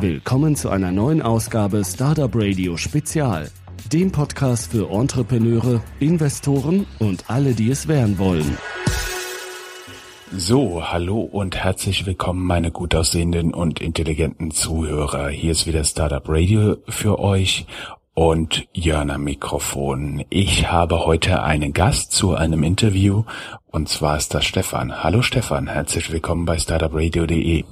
Willkommen zu einer neuen Ausgabe Startup Radio Spezial, dem Podcast für Entrepreneure, Investoren und alle, die es werden wollen. So, hallo und herzlich willkommen, meine gut aussehenden und intelligenten Zuhörer. Hier ist wieder Startup Radio für euch und Jörn am Mikrofon. Ich habe heute einen Gast zu einem Interview und zwar ist das Stefan. Hallo Stefan, herzlich willkommen bei startupradio.de.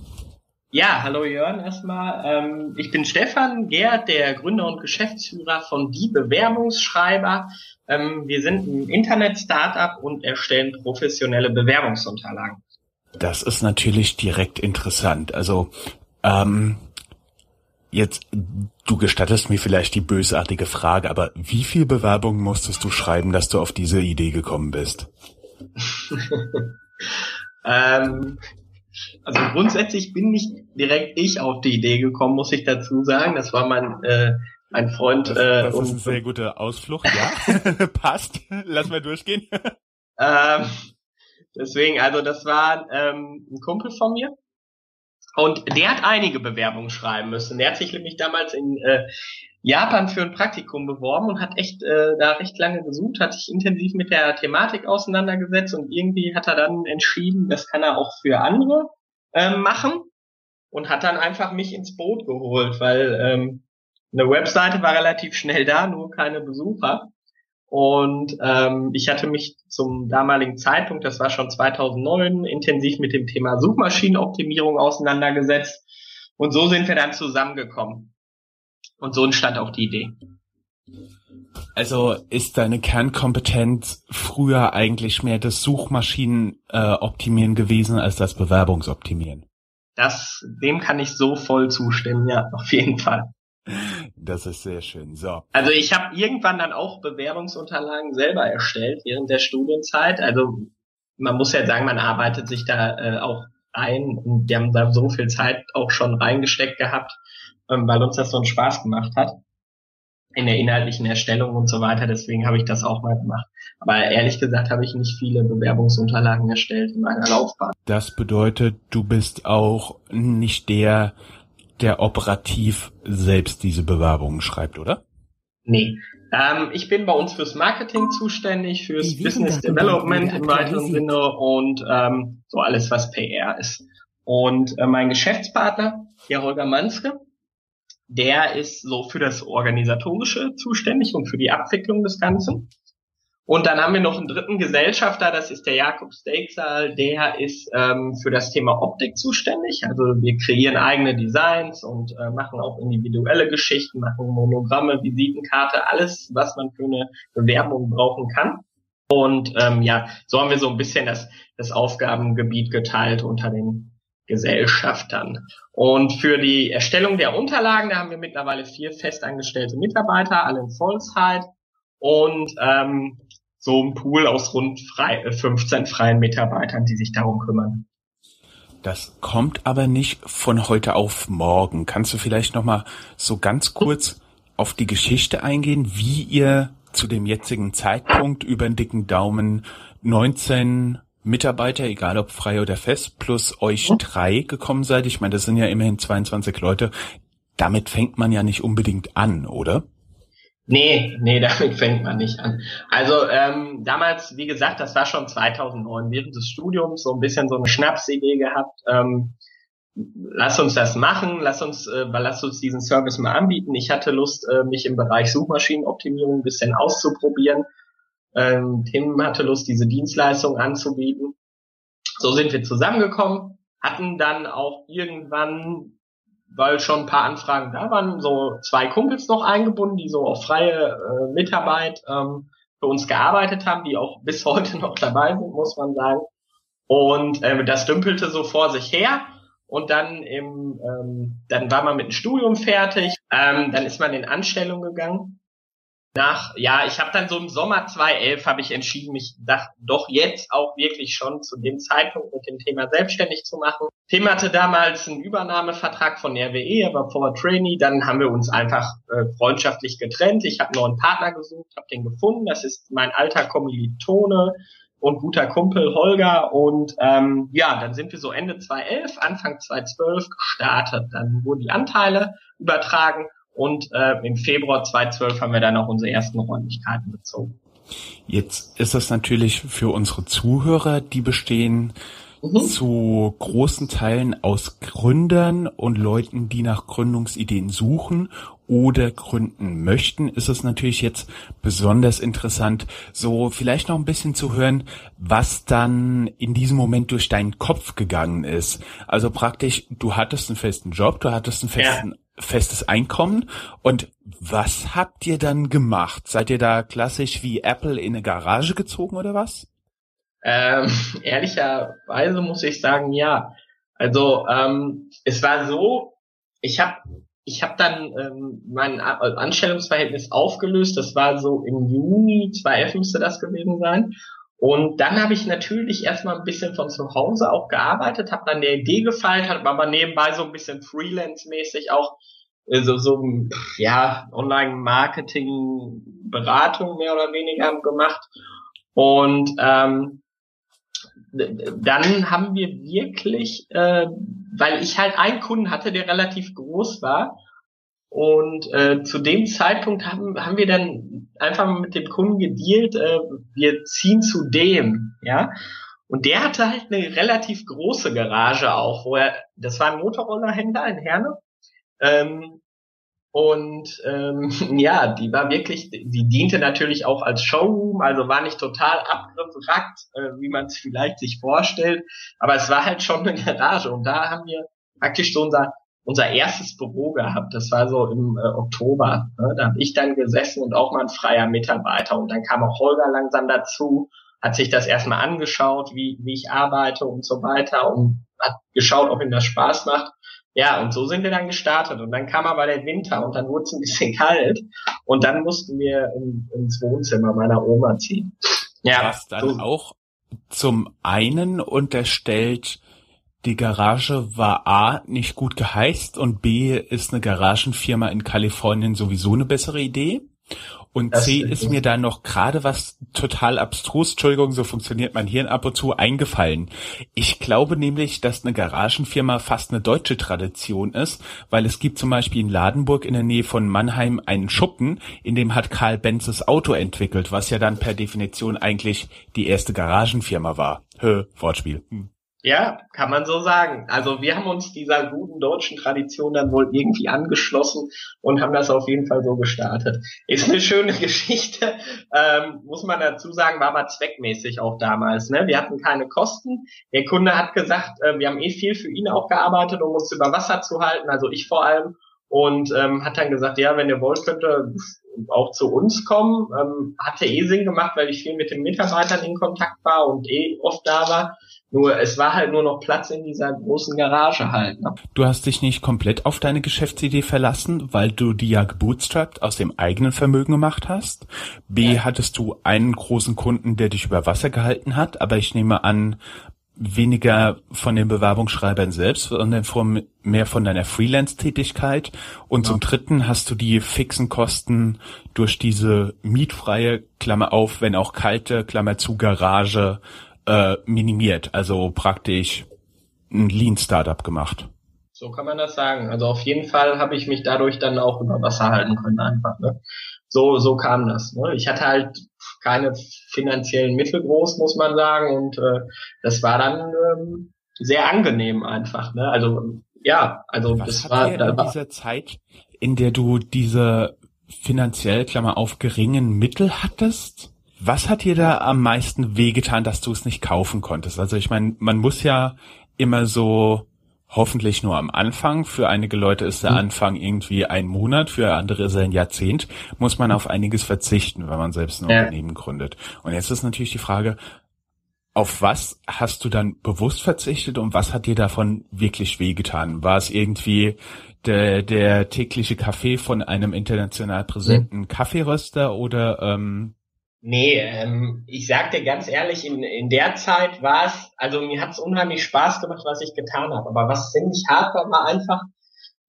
Ja, hallo Jörn erstmal. Ähm, ich bin Stefan Gerd, der Gründer und Geschäftsführer von Die Bewerbungsschreiber. Ähm, wir sind ein Internet-Startup und erstellen professionelle Bewerbungsunterlagen. Das ist natürlich direkt interessant. Also ähm, jetzt, du gestattest mir vielleicht die bösartige Frage, aber wie viel Bewerbungen musstest du schreiben, dass du auf diese Idee gekommen bist? ähm, also grundsätzlich bin nicht direkt ich auf die Idee gekommen, muss ich dazu sagen. Das war mein äh, mein Freund. Das, äh, das ist ein sehr guter Ausflucht, ja. Passt. Lass mal durchgehen. ähm, deswegen, also das war ähm, ein Kumpel von mir. Und der hat einige Bewerbungen schreiben müssen. Der hat sich nämlich damals in äh, Japan für ein Praktikum beworben und hat echt äh, da recht lange gesucht, hat sich intensiv mit der Thematik auseinandergesetzt und irgendwie hat er dann entschieden, das kann er auch für andere ähm, machen und hat dann einfach mich ins Boot geholt, weil ähm, eine Webseite war relativ schnell da, nur keine Besucher. Und ähm, ich hatte mich zum damaligen Zeitpunkt, das war schon 2009, intensiv mit dem Thema Suchmaschinenoptimierung auseinandergesetzt. Und so sind wir dann zusammengekommen. Und so entstand auch die Idee. Also ist deine Kernkompetenz früher eigentlich mehr das Suchmaschinenoptimieren äh, gewesen als das Bewerbungsoptimieren? Das, dem kann ich so voll zustimmen, ja, auf jeden Fall. Das ist sehr schön. So. Also ich habe irgendwann dann auch Bewerbungsunterlagen selber erstellt während der Studienzeit. Also man muss ja sagen, man arbeitet sich da äh, auch ein und wir haben da so viel Zeit auch schon reingesteckt gehabt, ähm, weil uns das so einen Spaß gemacht hat in der inhaltlichen Erstellung und so weiter. Deswegen habe ich das auch mal gemacht. Aber ehrlich gesagt habe ich nicht viele Bewerbungsunterlagen erstellt in meiner Laufbahn. Das bedeutet, du bist auch nicht der, der operativ selbst diese Bewerbungen schreibt, oder? Nee. Ähm, ich bin bei uns fürs Marketing zuständig, fürs Business Development im weiteren Sinne und ähm, so alles, was PR ist. Und äh, mein Geschäftspartner, der Holger Manske, der ist so für das Organisatorische zuständig und für die Abwicklung des Ganzen. Und dann haben wir noch einen dritten Gesellschafter, das ist der Jakob Steaksaal, der ist ähm, für das Thema Optik zuständig. Also wir kreieren eigene Designs und äh, machen auch individuelle Geschichten, machen Monogramme, Visitenkarte, alles, was man für eine Bewerbung brauchen kann. Und ähm, ja, so haben wir so ein bisschen das, das Aufgabengebiet geteilt unter den Gesellschaftern. Und für die Erstellung der Unterlagen, da haben wir mittlerweile vier festangestellte Mitarbeiter, alle in Vollzeit. Und ähm, so ein Pool aus rund frei, 15 äh, freien Mitarbeitern, die sich darum kümmern. Das kommt aber nicht von heute auf morgen. Kannst du vielleicht noch mal so ganz kurz auf die Geschichte eingehen, wie ihr zu dem jetzigen Zeitpunkt über den dicken Daumen 19 Mitarbeiter, egal ob frei oder fest, plus euch mhm. drei gekommen seid? Ich meine, das sind ja immerhin 22 Leute. Damit fängt man ja nicht unbedingt an, oder? Nee, nee, damit fängt man nicht an. Also ähm, damals, wie gesagt, das war schon 2009, während des Studiums so ein bisschen so eine Schnapsidee gehabt. Ähm, lass uns das machen, lass uns, äh, lass uns diesen Service mal anbieten. Ich hatte Lust, äh, mich im Bereich Suchmaschinenoptimierung ein bisschen auszuprobieren. Ähm, Tim hatte Lust, diese Dienstleistung anzubieten. So sind wir zusammengekommen, hatten dann auch irgendwann weil schon ein paar Anfragen da waren, so zwei Kumpels noch eingebunden, die so auf freie äh, Mitarbeit ähm, für uns gearbeitet haben, die auch bis heute noch dabei sind, muss man sagen. Und äh, das dümpelte so vor sich her. Und dann im, ähm, dann war man mit dem Studium fertig, ähm, dann ist man in Anstellung gegangen nach, ja, ich habe dann so im Sommer 2011 habe ich entschieden, mich doch jetzt auch wirklich schon zu dem Zeitpunkt mit dem Thema selbstständig zu machen. Tim hatte damals einen Übernahmevertrag von RWE, aber vor Trainee, dann haben wir uns einfach äh, freundschaftlich getrennt. Ich habe einen Partner gesucht, habe den gefunden. Das ist mein alter Kommilitone, und guter Kumpel Holger und ähm, ja, dann sind wir so Ende 2011, Anfang 2012 gestartet. Dann wurden die Anteile übertragen und äh, im Februar 2012 haben wir dann auch unsere ersten Räumlichkeiten bezogen. Jetzt ist das natürlich für unsere Zuhörer, die bestehen mhm. zu großen Teilen aus Gründern und Leuten, die nach Gründungsideen suchen oder gründen möchten, ist es natürlich jetzt besonders interessant, so vielleicht noch ein bisschen zu hören, was dann in diesem Moment durch deinen Kopf gegangen ist. Also praktisch, du hattest einen festen Job, du hattest einen festen ja festes Einkommen. Und was habt ihr dann gemacht? Seid ihr da klassisch wie Apple in eine Garage gezogen oder was? Ähm, ehrlicherweise muss ich sagen, ja. Also ähm, es war so, ich habe ich hab dann ähm, mein Anstellungsverhältnis aufgelöst. Das war so im Juni 2011 müsste das gewesen sein. Und dann habe ich natürlich erstmal ein bisschen von zu Hause auch gearbeitet, habe dann der Idee gefallen, habe aber nebenbei so ein bisschen Freelance-mäßig auch äh, so, so ja, Online-Marketing-Beratung mehr oder weniger gemacht. Und ähm, dann haben wir wirklich, äh, weil ich halt einen Kunden hatte, der relativ groß war, und äh, zu dem Zeitpunkt haben, haben wir dann einfach mit dem Kunden gedealt, äh, wir ziehen zu dem, ja. Und der hatte halt eine relativ große Garage auch, wo er, das war ein Motorrollerhändler in Herne. Ähm, und ähm, ja, die war wirklich, die diente natürlich auch als Showroom, also war nicht total abgewrackt, äh, wie man es vielleicht sich vorstellt, aber es war halt schon eine Garage und da haben wir praktisch so unser unser erstes Büro gehabt. Das war so im äh, Oktober. Ne? Da habe ich dann gesessen und auch mal ein freier Mitarbeiter. Und dann kam auch Holger langsam dazu, hat sich das erstmal angeschaut, wie, wie ich arbeite und so weiter und hat geschaut, ob ihm das Spaß macht. Ja, und so sind wir dann gestartet. Und dann kam aber der Winter und dann wurde es ein bisschen kalt. Und dann mussten wir in, ins Wohnzimmer meiner Oma ziehen. Ja. Was dann so. auch zum einen unterstellt, die Garage war A nicht gut geheizt und B ist eine Garagenfirma in Kalifornien sowieso eine bessere Idee. Und das C ist mir da noch gerade was total abstrus, Entschuldigung, so funktioniert mein Hirn ab und zu, eingefallen. Ich glaube nämlich, dass eine Garagenfirma fast eine deutsche Tradition ist, weil es gibt zum Beispiel in Ladenburg in der Nähe von Mannheim einen Schuppen, in dem hat Karl Benzes Auto entwickelt, was ja dann per Definition eigentlich die erste Garagenfirma war. Hö, Wortspiel. Hm. Ja, kann man so sagen. Also wir haben uns dieser guten deutschen Tradition dann wohl irgendwie angeschlossen und haben das auf jeden Fall so gestartet. Ist eine schöne Geschichte, ähm, muss man dazu sagen, war aber zweckmäßig auch damals. Ne? Wir hatten keine Kosten. Der Kunde hat gesagt, äh, wir haben eh viel für ihn auch gearbeitet, um uns über Wasser zu halten, also ich vor allem. Und ähm, hat dann gesagt, ja, wenn ihr wollt, könnt ihr auch zu uns kommen. Ähm, hatte eh Sinn gemacht, weil ich viel mit den Mitarbeitern in Kontakt war und eh oft da war. Nur es war halt nur noch Platz in dieser großen Garage halt. Ne? Du hast dich nicht komplett auf deine Geschäftsidee verlassen, weil du die ja gebootstrapped aus dem eigenen Vermögen gemacht hast. B, ja. hattest du einen großen Kunden, der dich über Wasser gehalten hat, aber ich nehme an, weniger von den Bewerbungsschreibern selbst, sondern von, mehr von deiner Freelance-Tätigkeit. Und ja. zum Dritten hast du die fixen Kosten durch diese mietfreie, Klammer auf, wenn auch kalte, Klammer zu, Garage äh, minimiert, also praktisch ein Lean-Startup gemacht. So kann man das sagen. Also auf jeden Fall habe ich mich dadurch dann auch über Wasser halten können einfach. Ne? So, so kam das. Ne? Ich hatte halt keine finanziellen Mittel groß, muss man sagen, und äh, das war dann ähm, sehr angenehm einfach. Ne? Also ja, also Was das war in dieser Zeit, in der du diese finanziell Klammer auf geringen Mittel hattest, was hat dir da am meisten wehgetan, dass du es nicht kaufen konntest? Also ich meine, man muss ja immer so hoffentlich nur am Anfang. Für einige Leute ist der mhm. Anfang irgendwie ein Monat, für andere ist er ein Jahrzehnt. Muss man auf einiges verzichten, wenn man selbst ein ja. Unternehmen gründet. Und jetzt ist natürlich die Frage, auf was hast du dann bewusst verzichtet und was hat dir davon wirklich wehgetan? War es irgendwie der, der tägliche Kaffee von einem international präsenten mhm. Kaffeeröster oder ähm, Nee, ähm, ich sag dir ganz ehrlich, in, in der Zeit war es, also mir hat es unheimlich Spaß gemacht, was ich getan habe. Aber was ziemlich hart war, war einfach,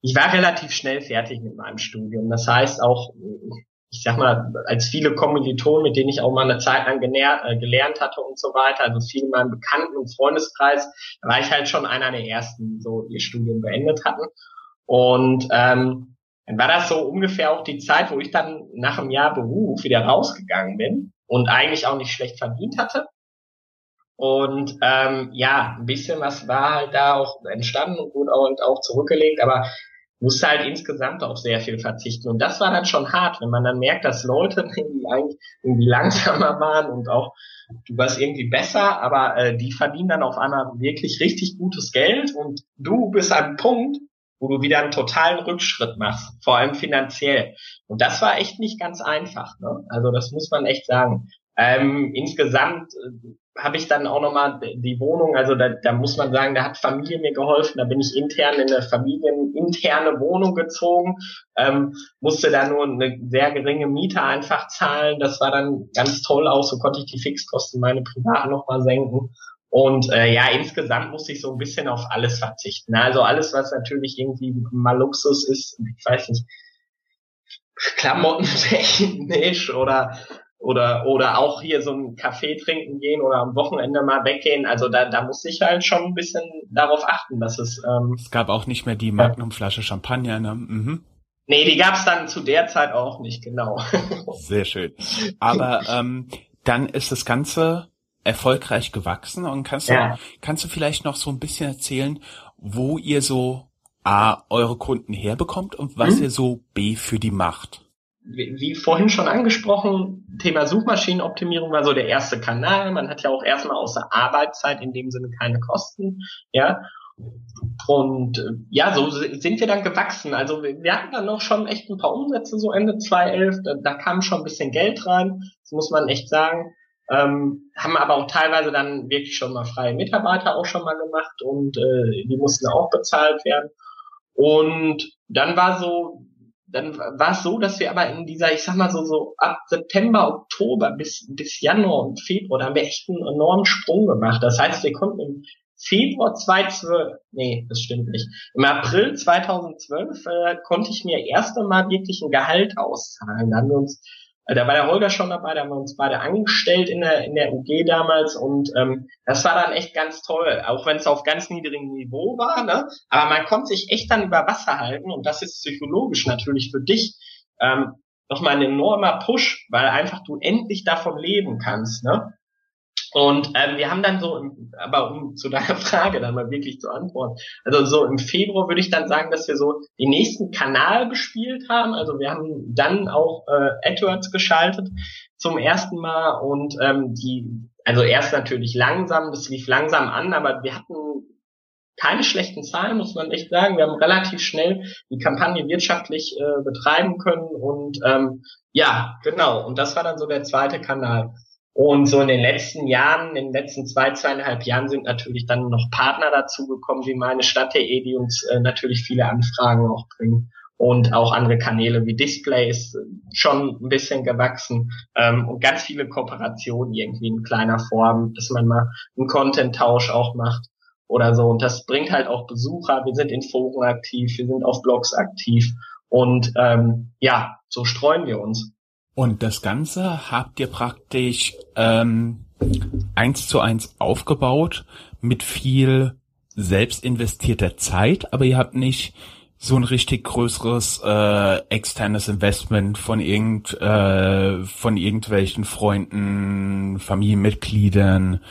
ich war relativ schnell fertig mit meinem Studium. Das heißt auch, ich sag mal, als viele Kommilitonen, mit denen ich auch mal eine Zeit lang genährt, äh, gelernt hatte und so weiter, also viele in meinem Bekannten- und Freundeskreis, da war ich halt schon einer der ersten, die so ihr Studium beendet hatten. Und ähm, dann war das so ungefähr auch die Zeit, wo ich dann nach einem Jahr Beruf wieder rausgegangen bin und eigentlich auch nicht schlecht verdient hatte. Und ähm, ja, ein bisschen was war halt da auch entstanden und gut auch, auch zurückgelegt, aber musste halt insgesamt auf sehr viel verzichten. Und das war dann schon hart, wenn man dann merkt, dass Leute irgendwie eigentlich irgendwie langsamer waren und auch du warst irgendwie besser, aber äh, die verdienen dann auf einmal wirklich richtig gutes Geld und du bist einem Punkt, wo du wieder einen totalen Rückschritt machst, vor allem finanziell. Und das war echt nicht ganz einfach. Ne? Also das muss man echt sagen. Ähm, insgesamt äh, habe ich dann auch nochmal die Wohnung, also da, da muss man sagen, da hat Familie mir geholfen, da bin ich intern in eine familieninterne Wohnung gezogen, ähm, musste da nur eine sehr geringe Miete einfach zahlen, das war dann ganz toll auch, so konnte ich die Fixkosten meine privaten nochmal senken und äh, ja, insgesamt musste ich so ein bisschen auf alles verzichten, also alles, was natürlich irgendwie mal Luxus ist, ich weiß nicht, Klamotten technisch oder oder oder auch hier so einen Kaffee trinken gehen oder am Wochenende mal weggehen. Also da, da muss ich halt schon ein bisschen darauf achten, dass es. Ähm, es gab auch nicht mehr die Magnumflasche Champagner, ne? Mhm. Nee, die gab's dann zu der Zeit auch nicht, genau. Sehr schön. Aber ähm, dann ist das Ganze erfolgreich gewachsen und kannst ja. du, kannst du vielleicht noch so ein bisschen erzählen, wo ihr so A, eure Kunden herbekommt und was hm? ihr so B für die macht? wie vorhin schon angesprochen, Thema Suchmaschinenoptimierung war so der erste Kanal. Man hat ja auch erstmal außer Arbeitszeit in dem Sinne keine Kosten, ja. Und äh, ja, so sind wir dann gewachsen. Also wir hatten dann noch schon echt ein paar Umsätze, so Ende 2011. Da, da kam schon ein bisschen Geld rein, das muss man echt sagen. Ähm, haben aber auch teilweise dann wirklich schon mal freie Mitarbeiter auch schon mal gemacht und äh, die mussten auch bezahlt werden. Und dann war so dann war es so, dass wir aber in dieser, ich sag mal so, so ab September, Oktober bis, bis Januar und Februar, da haben wir echt einen enormen Sprung gemacht. Das heißt, wir konnten im Februar 2012, nee, das stimmt nicht. Im April 2012 äh, konnte ich mir erst einmal wirklich ein Gehalt auszahlen. Da haben wir uns da war der Holger schon dabei, da haben wir uns beide angestellt in der, in der UG damals und ähm, das war dann echt ganz toll, auch wenn es auf ganz niedrigem Niveau war, ne? aber man konnte sich echt dann über Wasser halten und das ist psychologisch natürlich für dich ähm, nochmal ein enormer Push, weil einfach du endlich davon leben kannst. Ne? Und ähm, wir haben dann so, aber um zu deiner Frage dann mal wirklich zu antworten, also so im Februar würde ich dann sagen, dass wir so den nächsten Kanal bespielt haben. Also wir haben dann auch äh, AdWords geschaltet zum ersten Mal und ähm, die, also erst natürlich langsam, das lief langsam an, aber wir hatten keine schlechten Zahlen, muss man echt sagen. Wir haben relativ schnell die Kampagne wirtschaftlich äh, betreiben können und ähm, ja, genau. Und das war dann so der zweite Kanal. Und so in den letzten Jahren, in den letzten zwei, zweieinhalb Jahren sind natürlich dann noch Partner dazugekommen, wie meine Stadt.de, die uns äh, natürlich viele Anfragen auch bringen. Und auch andere Kanäle wie Display ist schon ein bisschen gewachsen. Ähm, und ganz viele Kooperationen irgendwie in kleiner Form, dass man mal einen Content-Tausch auch macht oder so. Und das bringt halt auch Besucher. Wir sind in Foren aktiv, wir sind auf Blogs aktiv. Und ähm, ja, so streuen wir uns. Und das Ganze habt ihr praktisch ähm, eins zu eins aufgebaut mit viel selbst investierter Zeit, aber ihr habt nicht so ein richtig größeres äh, externes Investment von irgend äh, von irgendwelchen Freunden, Familienmitgliedern,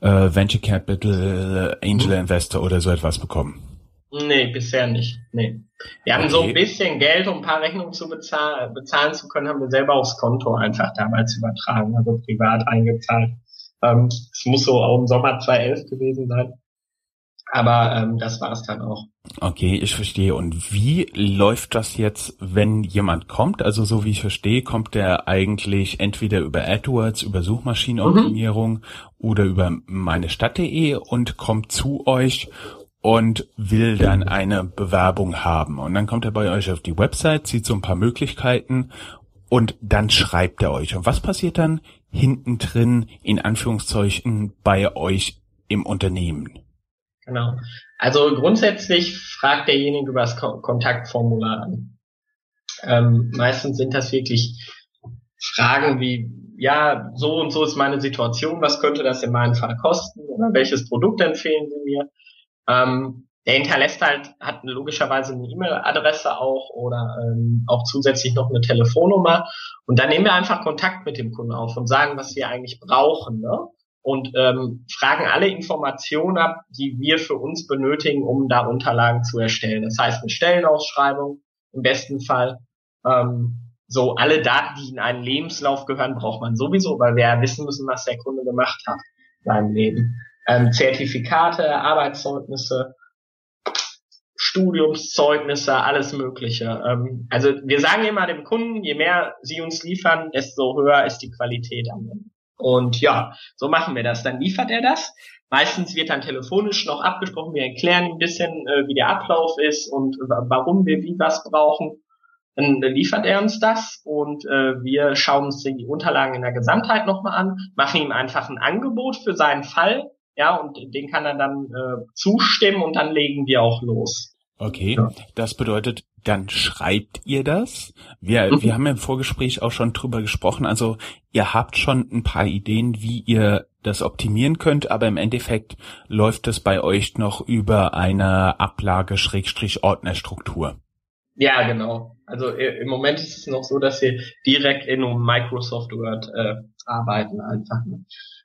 äh, Venture Capital, Angel Investor oder so etwas bekommen. Nee, bisher nicht. Nee. Wir haben okay. so ein bisschen Geld, um ein paar Rechnungen zu bezahlen, bezahlen zu können, haben wir selber aufs Konto einfach damals übertragen, also privat eingezahlt. Ähm, es muss so auch im Sommer 2011 gewesen sein. Aber ähm, das war es dann auch. Okay, ich verstehe. Und wie läuft das jetzt, wenn jemand kommt? Also so wie ich verstehe, kommt der eigentlich entweder über AdWords, über Suchmaschinenoptimierung mhm. oder über meine Stadt.de und kommt zu euch und will dann eine Bewerbung haben. Und dann kommt er bei euch auf die Website, sieht so ein paar Möglichkeiten und dann schreibt er euch. Und was passiert dann hinten drin, in Anführungszeichen, bei euch im Unternehmen? Genau. Also grundsätzlich fragt derjenige über das Kontaktformular an. Ähm, meistens sind das wirklich Fragen wie, ja, so und so ist meine Situation, was könnte das in meinem Fall kosten oder welches Produkt empfehlen Sie mir? Ähm, der hinterlässt halt, hat logischerweise eine E-Mail-Adresse auch oder ähm, auch zusätzlich noch eine Telefonnummer. Und dann nehmen wir einfach Kontakt mit dem Kunden auf und sagen, was wir eigentlich brauchen. Ne? Und ähm, fragen alle Informationen ab, die wir für uns benötigen, um da Unterlagen zu erstellen. Das heißt eine Stellenausschreibung im besten Fall. Ähm, so alle Daten, die in einen Lebenslauf gehören, braucht man sowieso, weil wir ja wissen müssen, was der Kunde gemacht hat in seinem Leben. Ähm, Zertifikate, Arbeitszeugnisse, Studiumszeugnisse, alles Mögliche. Ähm, also wir sagen immer dem Kunden, je mehr sie uns liefern, desto höher ist die Qualität am Ende. Und ja, so machen wir das. Dann liefert er das. Meistens wird dann telefonisch noch abgesprochen. Wir erklären ein bisschen, äh, wie der Ablauf ist und warum wir wie was brauchen. Dann liefert er uns das und äh, wir schauen uns die Unterlagen in der Gesamtheit nochmal an, machen ihm einfach ein Angebot für seinen Fall, ja, und den kann er dann äh, zustimmen und dann legen wir auch los. Okay, ja. das bedeutet, dann schreibt ihr das. Wir, mhm. wir haben im Vorgespräch auch schon drüber gesprochen. Also ihr habt schon ein paar Ideen, wie ihr das optimieren könnt, aber im Endeffekt läuft es bei euch noch über eine Ablage-Ordnerstruktur. Ja, genau. Also im Moment ist es noch so, dass wir direkt in Microsoft Word äh, arbeiten einfach.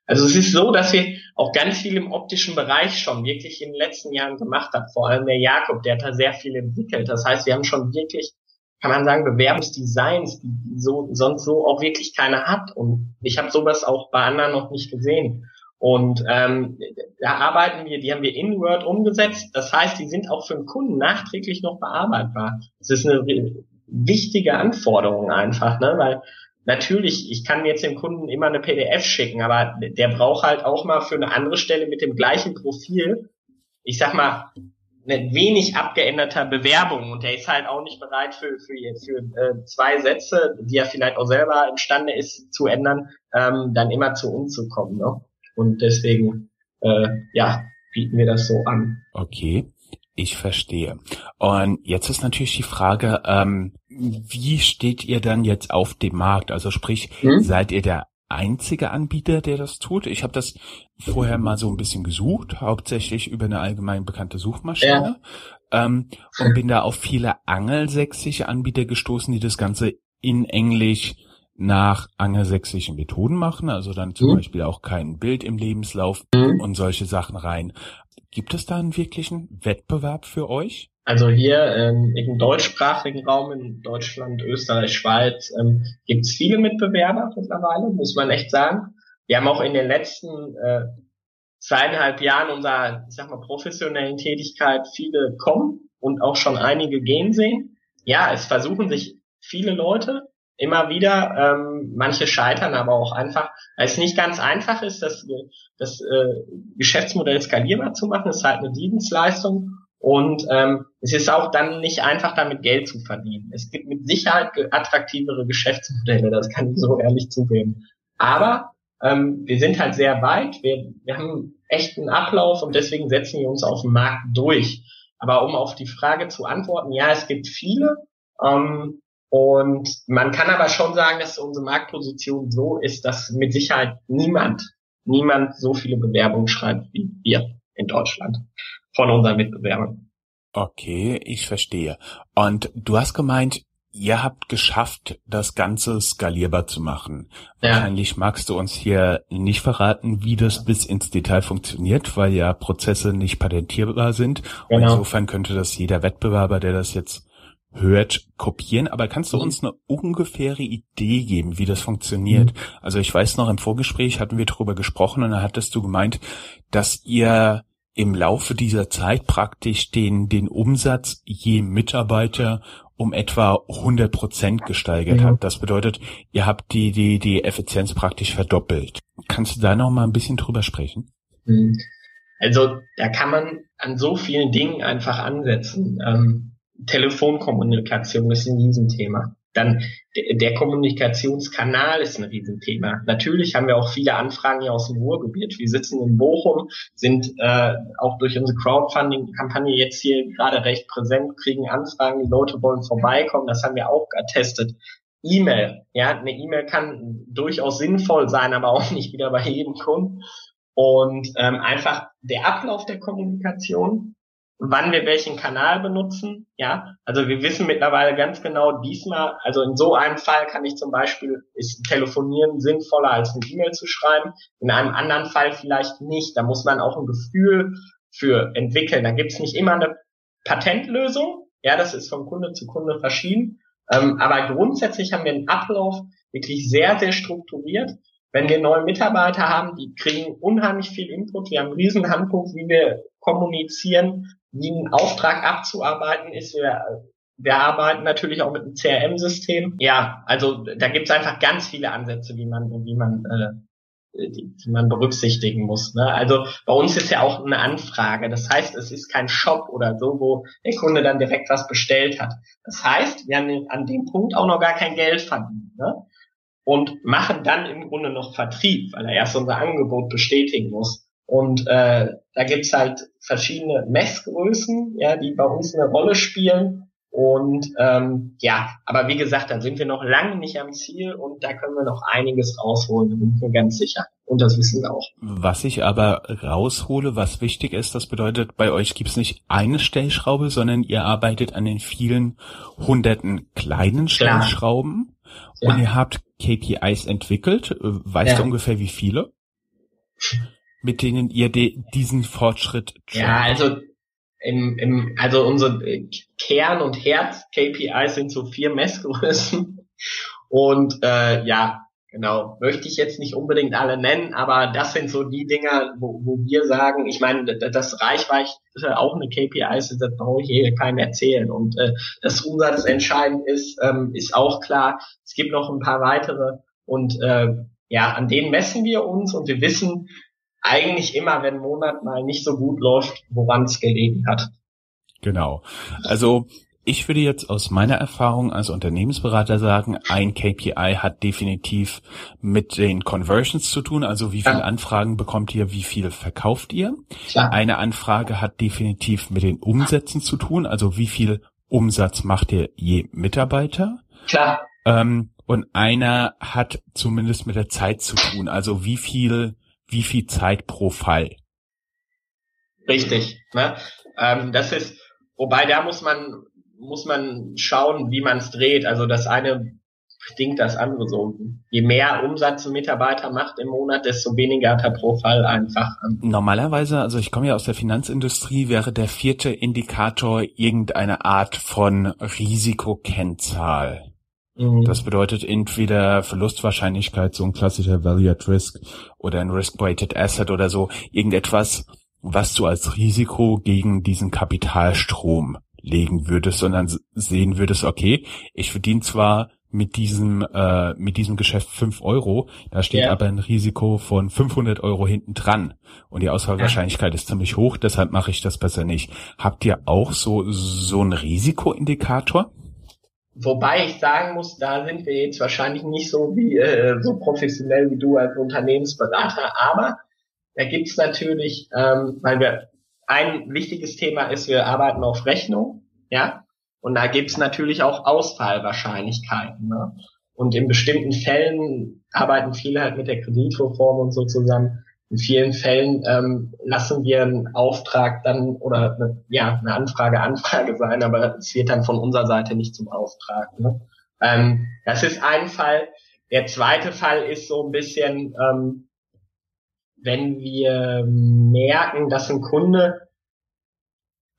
Also es ist so, dass wir auch ganz viel im optischen Bereich schon wirklich in den letzten Jahren gemacht haben. Vor allem der Jakob, der hat da sehr viel entwickelt. Das heißt, wir haben schon wirklich, kann man sagen, Bewerbungsdesigns, die so, sonst so auch wirklich keiner hat. Und ich habe sowas auch bei anderen noch nicht gesehen. Und ähm, da arbeiten wir, die haben wir in Word umgesetzt. Das heißt, die sind auch für den Kunden nachträglich noch bearbeitbar. Das ist eine wichtige Anforderung einfach, ne? weil natürlich, ich kann jetzt dem Kunden immer eine PDF schicken, aber der braucht halt auch mal für eine andere Stelle mit dem gleichen Profil, ich sag mal, eine wenig abgeänderter Bewerbung und der ist halt auch nicht bereit für, für, für äh, zwei Sätze, die er vielleicht auch selber imstande ist zu ändern, ähm, dann immer zu uns zu kommen. Ne? Und deswegen, äh, ja, bieten wir das so an. Okay. Ich verstehe. Und jetzt ist natürlich die Frage, ähm, wie steht ihr dann jetzt auf dem Markt? Also sprich, hm? seid ihr der einzige Anbieter, der das tut? Ich habe das vorher mal so ein bisschen gesucht, hauptsächlich über eine allgemein bekannte Suchmaschine. Ja. Ähm, und bin da auf viele angelsächsische Anbieter gestoßen, die das Ganze in Englisch nach angelsächsischen Methoden machen, also dann zum mhm. Beispiel auch kein Bild im Lebenslauf mhm. und solche Sachen rein. Gibt es da einen wirklichen Wettbewerb für euch? Also hier ähm, im deutschsprachigen Raum in Deutschland, Österreich, Schweiz ähm, gibt es viele Mitbewerber mittlerweile, muss man echt sagen. Wir haben auch in den letzten äh, zweieinhalb Jahren unserer, ich sag mal, professionellen Tätigkeit viele kommen und auch schon einige gehen sehen. Ja, es versuchen sich viele Leute, immer wieder. Ähm, manche scheitern aber auch einfach, weil es nicht ganz einfach ist, das, das äh, Geschäftsmodell skalierbar zu machen. Es ist halt eine Dienstleistung und ähm, es ist auch dann nicht einfach, damit Geld zu verdienen. Es gibt mit Sicherheit attraktivere Geschäftsmodelle, das kann ich so ehrlich zugeben. Aber ähm, wir sind halt sehr weit, wir, wir haben echt einen Ablauf und deswegen setzen wir uns auf dem Markt durch. Aber um auf die Frage zu antworten, ja, es gibt viele. Ähm, und man kann aber schon sagen, dass unsere Marktposition so ist, dass mit Sicherheit niemand, niemand so viele Bewerbungen schreibt wie wir in Deutschland von unseren Mitbewerbern. Okay, ich verstehe. Und du hast gemeint, ihr habt geschafft, das Ganze skalierbar zu machen. Ja. Wahrscheinlich magst du uns hier nicht verraten, wie das bis ins Detail funktioniert, weil ja Prozesse nicht patentierbar sind. Genau. Und insofern könnte das jeder Wettbewerber, der das jetzt hört, kopieren, aber kannst du mhm. uns eine ungefähre Idee geben, wie das funktioniert? Mhm. Also ich weiß noch, im Vorgespräch hatten wir darüber gesprochen und da hattest du gemeint, dass ihr im Laufe dieser Zeit praktisch den, den Umsatz je Mitarbeiter um etwa 100 Prozent gesteigert mhm. habt. Das bedeutet, ihr habt die, die, die Effizienz praktisch verdoppelt. Kannst du da noch mal ein bisschen drüber sprechen? Mhm. Also, da kann man an so vielen Dingen einfach ansetzen. Ähm, Telefonkommunikation ist ein Riesenthema. Dann der Kommunikationskanal ist ein Riesenthema. Natürlich haben wir auch viele Anfragen hier aus dem Ruhrgebiet. Wir sitzen in Bochum, sind äh, auch durch unsere Crowdfunding-Kampagne jetzt hier gerade recht präsent, kriegen Anfragen, die Leute wollen vorbeikommen. Das haben wir auch getestet. E-Mail. Ja, eine E-Mail kann durchaus sinnvoll sein, aber auch nicht wieder bei jedem Kunden. Und ähm, einfach der Ablauf der Kommunikation, wann wir welchen Kanal benutzen. Ja, also wir wissen mittlerweile ganz genau diesmal, also in so einem Fall kann ich zum Beispiel, ist Telefonieren sinnvoller als eine E-Mail zu schreiben. In einem anderen Fall vielleicht nicht. Da muss man auch ein Gefühl für entwickeln. Da gibt's nicht immer eine Patentlösung. Ja, das ist von Kunde zu Kunde verschieden. Ähm, aber grundsätzlich haben wir einen Ablauf wirklich sehr, sehr strukturiert. Wenn wir neue Mitarbeiter haben, die kriegen unheimlich viel Input. Wir haben ein riesen Handbuch, wie wir kommunizieren, wie ein Auftrag abzuarbeiten ist. Wir, wir arbeiten natürlich auch mit einem CRM-System. Ja, also da gibt es einfach ganz viele Ansätze, wie man, wie man äh, die, die man berücksichtigen muss. Ne? Also bei uns ist ja auch eine Anfrage. Das heißt, es ist kein Shop oder so, wo der Kunde dann direkt was bestellt hat. Das heißt, wir haben an dem Punkt auch noch gar kein Geld verdient. Ne? Und machen dann im Grunde noch Vertrieb, weil er erst unser Angebot bestätigen muss. Und äh, da gibt's halt verschiedene Messgrößen, ja, die bei uns eine Rolle spielen. Und ähm, ja, aber wie gesagt, da sind wir noch lange nicht am Ziel und da können wir noch einiges rausholen, da bin ich mir ganz sicher. Und das wissen wir auch. Was ich aber raushole, was wichtig ist, das bedeutet, bei euch gibt's nicht eine Stellschraube, sondern ihr arbeitet an den vielen hunderten kleinen Stellschrauben ja. und ihr habt KPIs entwickelt. Weißt ja. du ungefähr wie viele? Mit denen ihr de diesen Fortschritt Ja, also im, im, also unsere Kern- und Herz-KPIs sind so vier Messgrößen. Und äh, ja, genau, möchte ich jetzt nicht unbedingt alle nennen, aber das sind so die Dinger, wo, wo wir sagen, ich meine, das Reichweite auch eine KPI ist, das brauche ich hier keinem erzählen. Und äh, dass Umsatz entscheidend ist, ähm, ist auch klar. Es gibt noch ein paar weitere und äh, ja, an denen messen wir uns und wir wissen, eigentlich immer, wenn ein Monat mal nicht so gut läuft, woran es gelegen hat. Genau. Also ich würde jetzt aus meiner Erfahrung als Unternehmensberater sagen, ein KPI hat definitiv mit den Conversions zu tun, also wie viele. Anfragen bekommt ihr, wie viel verkauft ihr. Eine Anfrage hat definitiv mit den Umsätzen zu tun, also wie viel Umsatz macht ihr je Mitarbeiter. Klar. Ähm, und einer hat zumindest mit der Zeit zu tun, also wie viel wie viel Zeit pro Fall. Richtig. Ne? Ähm, das ist, wobei da muss man muss man schauen, wie man es dreht. Also das eine bedingt das andere so. Je mehr Umsatz ein Mitarbeiter macht im Monat, desto weniger hat er pro Fall einfach. Normalerweise, also ich komme ja aus der Finanzindustrie, wäre der vierte Indikator irgendeine Art von Risikokennzahl. Mhm. Das bedeutet entweder Verlustwahrscheinlichkeit, so ein klassischer Value at Risk oder ein Risk-Weighted Asset oder so, irgendetwas, was du als Risiko gegen diesen Kapitalstrom legen würdest, sondern sehen würdest, okay, ich verdiene zwar mit diesem äh, mit diesem Geschäft fünf Euro, da steht ja. aber ein Risiko von 500 Euro hinten dran und die Ausfallwahrscheinlichkeit ja. ist ziemlich hoch, deshalb mache ich das besser nicht. Habt ihr auch so so einen Risikoindikator? Wobei ich sagen muss, da sind wir jetzt wahrscheinlich nicht so wie äh, so professionell wie du als Unternehmensberater, aber da gibt's natürlich, ähm, weil wir ein wichtiges Thema ist, wir arbeiten auf Rechnung, ja, und da gibt's natürlich auch Ausfallwahrscheinlichkeiten. Ne? Und in bestimmten Fällen arbeiten viele halt mit der Kreditreform und so zusammen in vielen Fällen ähm, lassen wir einen Auftrag dann oder eine, ja eine Anfrage Anfrage sein, aber es wird dann von unserer Seite nicht zum Auftrag. Ne? Ähm, das ist ein Fall. Der zweite Fall ist so ein bisschen, ähm, wenn wir merken, dass ein Kunde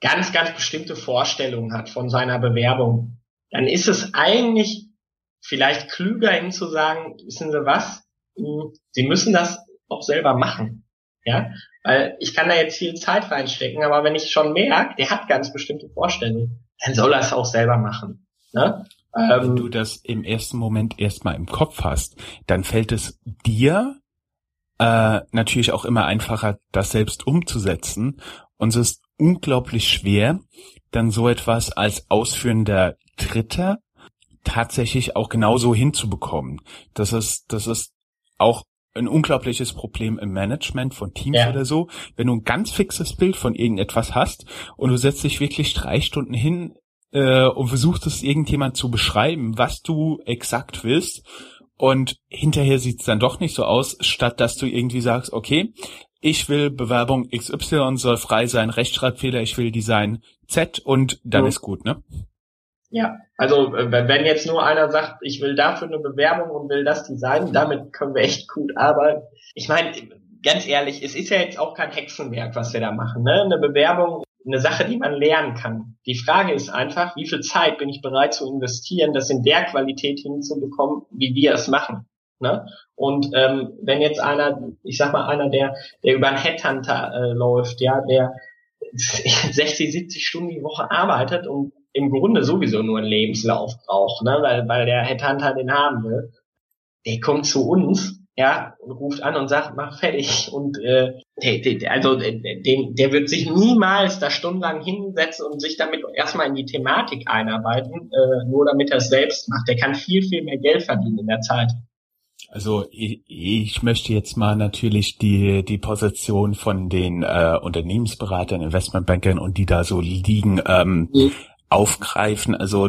ganz, ganz bestimmte Vorstellungen hat von seiner Bewerbung, dann ist es eigentlich vielleicht klüger, ihm zu sagen, wissen Sie was, Sie müssen das auch selber machen. Ja, weil ich kann da jetzt viel Zeit reinstecken, aber wenn ich schon merke, der hat ganz bestimmte Vorstellungen, dann soll er es auch selber machen. Ne? Wenn ähm, du das im ersten Moment erstmal im Kopf hast, dann fällt es dir äh, natürlich auch immer einfacher, das selbst umzusetzen. Und es ist unglaublich schwer, dann so etwas als ausführender Dritter tatsächlich auch genauso hinzubekommen. Das ist, das ist auch ein unglaubliches Problem im Management von Teams ja. oder so, wenn du ein ganz fixes Bild von irgendetwas hast und du setzt dich wirklich drei Stunden hin äh, und versuchst es irgendjemand zu beschreiben, was du exakt willst. Und hinterher sieht es dann doch nicht so aus, statt dass du irgendwie sagst, okay, ich will Bewerbung XY soll frei sein, Rechtschreibfehler, ich will Design Z und dann mhm. ist gut, ne? Ja, also äh, wenn jetzt nur einer sagt, ich will dafür eine Bewerbung und will das Design, damit können wir echt gut arbeiten. Ich meine, ganz ehrlich, es ist ja jetzt auch kein Hexenwerk, was wir da machen. Ne? Eine Bewerbung, eine Sache, die man lernen kann. Die Frage ist einfach, wie viel Zeit bin ich bereit zu investieren, das in der Qualität hinzubekommen, wie wir es machen. Ne? Und ähm, wenn jetzt einer, ich sag mal einer, der, der über einen Headhunter äh, läuft, ja, der 60, 70 Stunden die Woche arbeitet und im Grunde sowieso nur einen Lebenslauf braucht, ne? weil, weil der Headhunter den haben will, der kommt zu uns ja, und ruft an und sagt, mach fertig. Und äh, der, der, also den, der wird sich niemals da stundenlang hinsetzen und sich damit erstmal in die Thematik einarbeiten, äh, nur damit er es selbst macht. Der kann viel, viel mehr Geld verdienen in der Zeit. Also ich, ich möchte jetzt mal natürlich die die Position von den äh, Unternehmensberatern, Investmentbankern und die da so liegen ähm, mhm. Aufgreifen. Also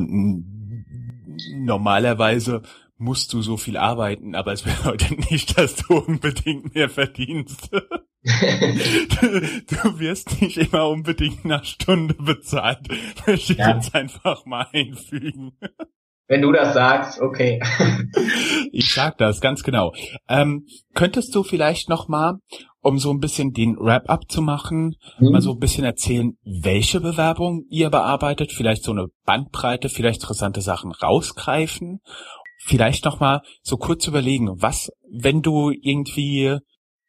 normalerweise musst du so viel arbeiten, aber es bedeutet nicht, dass du unbedingt mehr verdienst. du, wirst nicht immer unbedingt nach Stunde bezahlt. Möchte ich ja. jetzt einfach mal einfügen. Wenn du das sagst, okay. ich sag das, ganz genau. Ähm, könntest du vielleicht noch mal, um so ein bisschen den Wrap-up zu machen, mhm. mal so ein bisschen erzählen, welche Bewerbung ihr bearbeitet, vielleicht so eine Bandbreite, vielleicht interessante Sachen rausgreifen vielleicht noch mal so kurz überlegen, was, wenn du irgendwie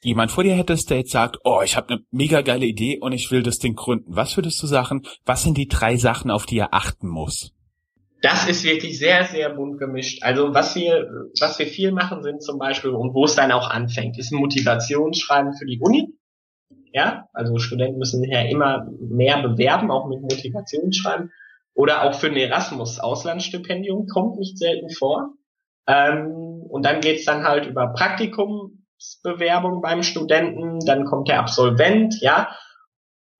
jemand vor dir hättest, der jetzt sagt, oh, ich habe eine mega geile Idee und ich will das Ding gründen. Was würdest du sagen, was sind die drei Sachen, auf die er achten muss? Das ist wirklich sehr, sehr bunt gemischt. Also was wir, was wir viel machen, sind zum Beispiel, und wo es dann auch anfängt, ist Motivationsschreiben für die Uni. Ja, also Studenten müssen ja immer mehr bewerben, auch mit Motivationsschreiben. Oder auch für ein Erasmus-Auslandsstipendium, kommt nicht selten vor. Ähm, und dann geht's dann halt über Praktikumsbewerbung beim Studenten, dann kommt der Absolvent, ja.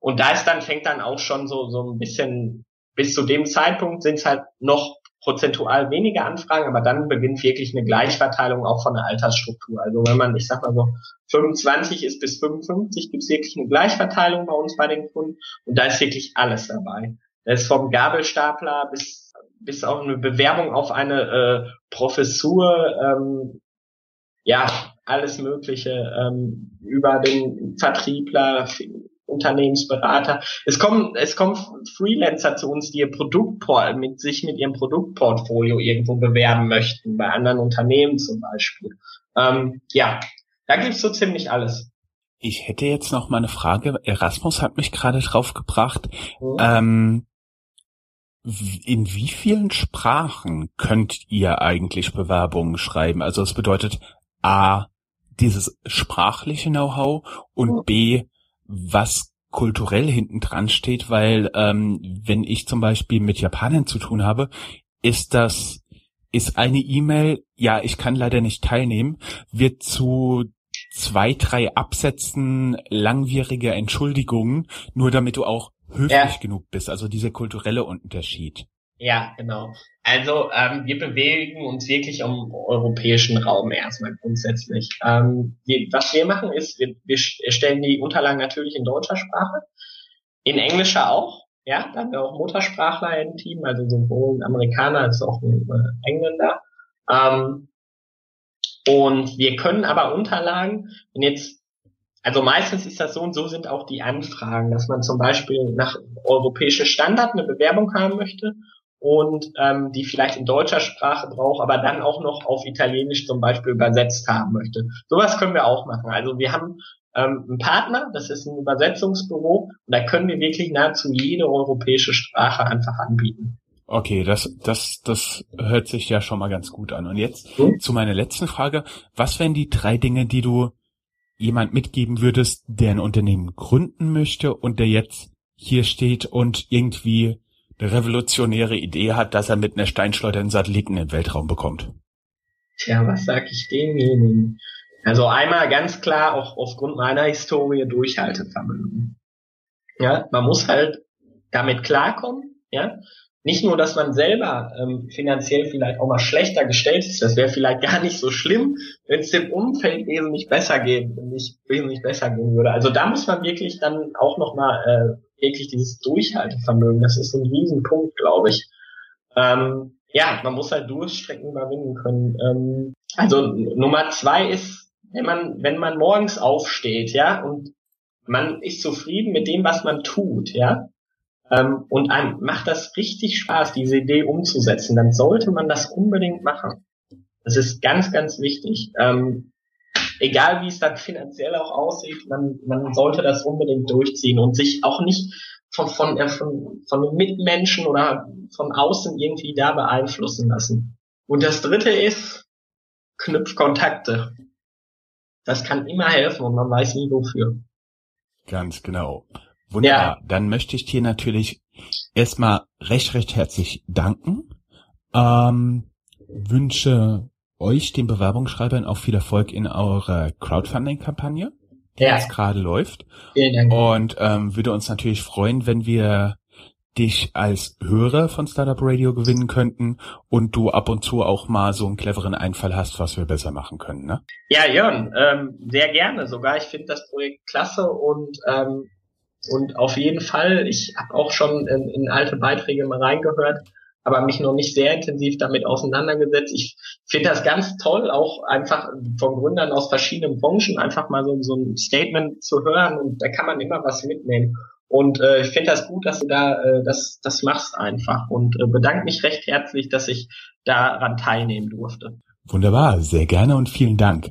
Und da ist dann, fängt dann auch schon so, so ein bisschen, bis zu dem Zeitpunkt sind es halt noch prozentual weniger Anfragen, aber dann beginnt wirklich eine Gleichverteilung auch von der Altersstruktur. Also wenn man, ich sag mal so, 25 ist bis 55, gibt's wirklich eine Gleichverteilung bei uns bei den Kunden und da ist wirklich alles dabei. Das ist vom Gabelstapler bis bis auch eine Bewerbung auf eine äh, Professur, ähm, ja, alles Mögliche ähm, über den Vertriebler, Unternehmensberater. Es kommen, es kommen Freelancer zu uns, die ihr Produktport mit sich mit ihrem Produktportfolio irgendwo bewerben möchten, bei anderen Unternehmen zum Beispiel. Ähm, ja, da gibt's so ziemlich alles. Ich hätte jetzt noch mal eine Frage. Erasmus hat mich gerade drauf gebracht. Mhm. Ähm, in wie vielen Sprachen könnt ihr eigentlich Bewerbungen schreiben? Also es bedeutet A, dieses sprachliche Know-how und B, was kulturell hinten dran steht, weil ähm, wenn ich zum Beispiel mit Japanern zu tun habe, ist das, ist eine E-Mail, ja, ich kann leider nicht teilnehmen, wird zu zwei, drei Absätzen langwierige Entschuldigungen, nur damit du auch höflich ja. genug bist, also dieser kulturelle Unterschied. Ja, genau. Also ähm, wir bewegen uns wirklich im europäischen Raum erstmal grundsätzlich. Ähm, wir, was wir machen ist, wir, wir stellen die Unterlagen natürlich in deutscher Sprache, in englischer auch. Ja, da haben wir auch Muttersprachler im Team, also sowohl ein Amerikaner als auch ein äh, Engländer. Ähm, und wir können aber Unterlagen, wenn jetzt also meistens ist das so und so sind auch die Anfragen, dass man zum Beispiel nach europäischem Standard eine Bewerbung haben möchte und ähm, die vielleicht in deutscher Sprache braucht, aber dann auch noch auf Italienisch zum Beispiel übersetzt haben möchte. Sowas können wir auch machen. Also wir haben ähm, einen Partner, das ist ein Übersetzungsbüro und da können wir wirklich nahezu jede europäische Sprache einfach anbieten. Okay, das, das, das hört sich ja schon mal ganz gut an. Und jetzt hm? zu meiner letzten Frage. Was wären die drei Dinge, die du jemand mitgeben würdest, der ein Unternehmen gründen möchte und der jetzt hier steht und irgendwie revolutionäre Idee hat, dass er mit einer Steinschleuder einen Satelliten im Weltraum bekommt? Tja, was sag ich demjenigen? Also einmal ganz klar auch aufgrund meiner Historie Durchhaltevermögen. Ja, man muss halt damit klarkommen, ja. nicht nur, dass man selber ähm, finanziell vielleicht auch mal schlechter gestellt ist, das wäre vielleicht gar nicht so schlimm, wenn es dem Umfeld wesentlich besser gehen, nicht wesentlich besser gehen würde. Also da muss man wirklich dann auch nochmal äh, wirklich dieses Durchhaltevermögen, das ist ein Riesenpunkt, glaube ich. Ähm, ja, man muss halt Durststrecken überwinden können. Ähm, also Nummer zwei ist, wenn man, wenn man morgens aufsteht, ja, und man ist zufrieden mit dem, was man tut, ja, ähm, und einem macht das richtig Spaß, diese Idee umzusetzen, dann sollte man das unbedingt machen. Das ist ganz, ganz wichtig. Ähm, egal wie es dann finanziell auch aussieht, man, man sollte das unbedingt durchziehen und sich auch nicht von, von, äh, von, von Mitmenschen oder von außen irgendwie da beeinflussen lassen. Und das dritte ist, knüpft Kontakte. Das kann immer helfen und man weiß nie wofür. Ganz genau. Wunderbar. Ja. Dann möchte ich dir natürlich erstmal recht, recht herzlich danken. Ähm, wünsche euch, den Bewerbungsschreibern, auch viel Erfolg in eurer Crowdfunding-Kampagne, die ja. jetzt gerade läuft. Vielen Dank. Und ähm, würde uns natürlich freuen, wenn wir dich als Hörer von Startup Radio gewinnen könnten und du ab und zu auch mal so einen cleveren Einfall hast, was wir besser machen können, ne? Ja, Jörn, ähm, sehr gerne sogar. Ich finde das Projekt klasse und ähm, und auf jeden Fall, ich habe auch schon in, in alte Beiträge mal reingehört, aber mich noch nicht sehr intensiv damit auseinandergesetzt. Ich finde das ganz toll, auch einfach von Gründern aus verschiedenen Branchen einfach mal so, so ein Statement zu hören und da kann man immer was mitnehmen. Und äh, ich finde das gut, dass du da äh, das, das machst einfach und äh, bedanke mich recht herzlich, dass ich daran teilnehmen durfte. Wunderbar, sehr gerne und vielen Dank.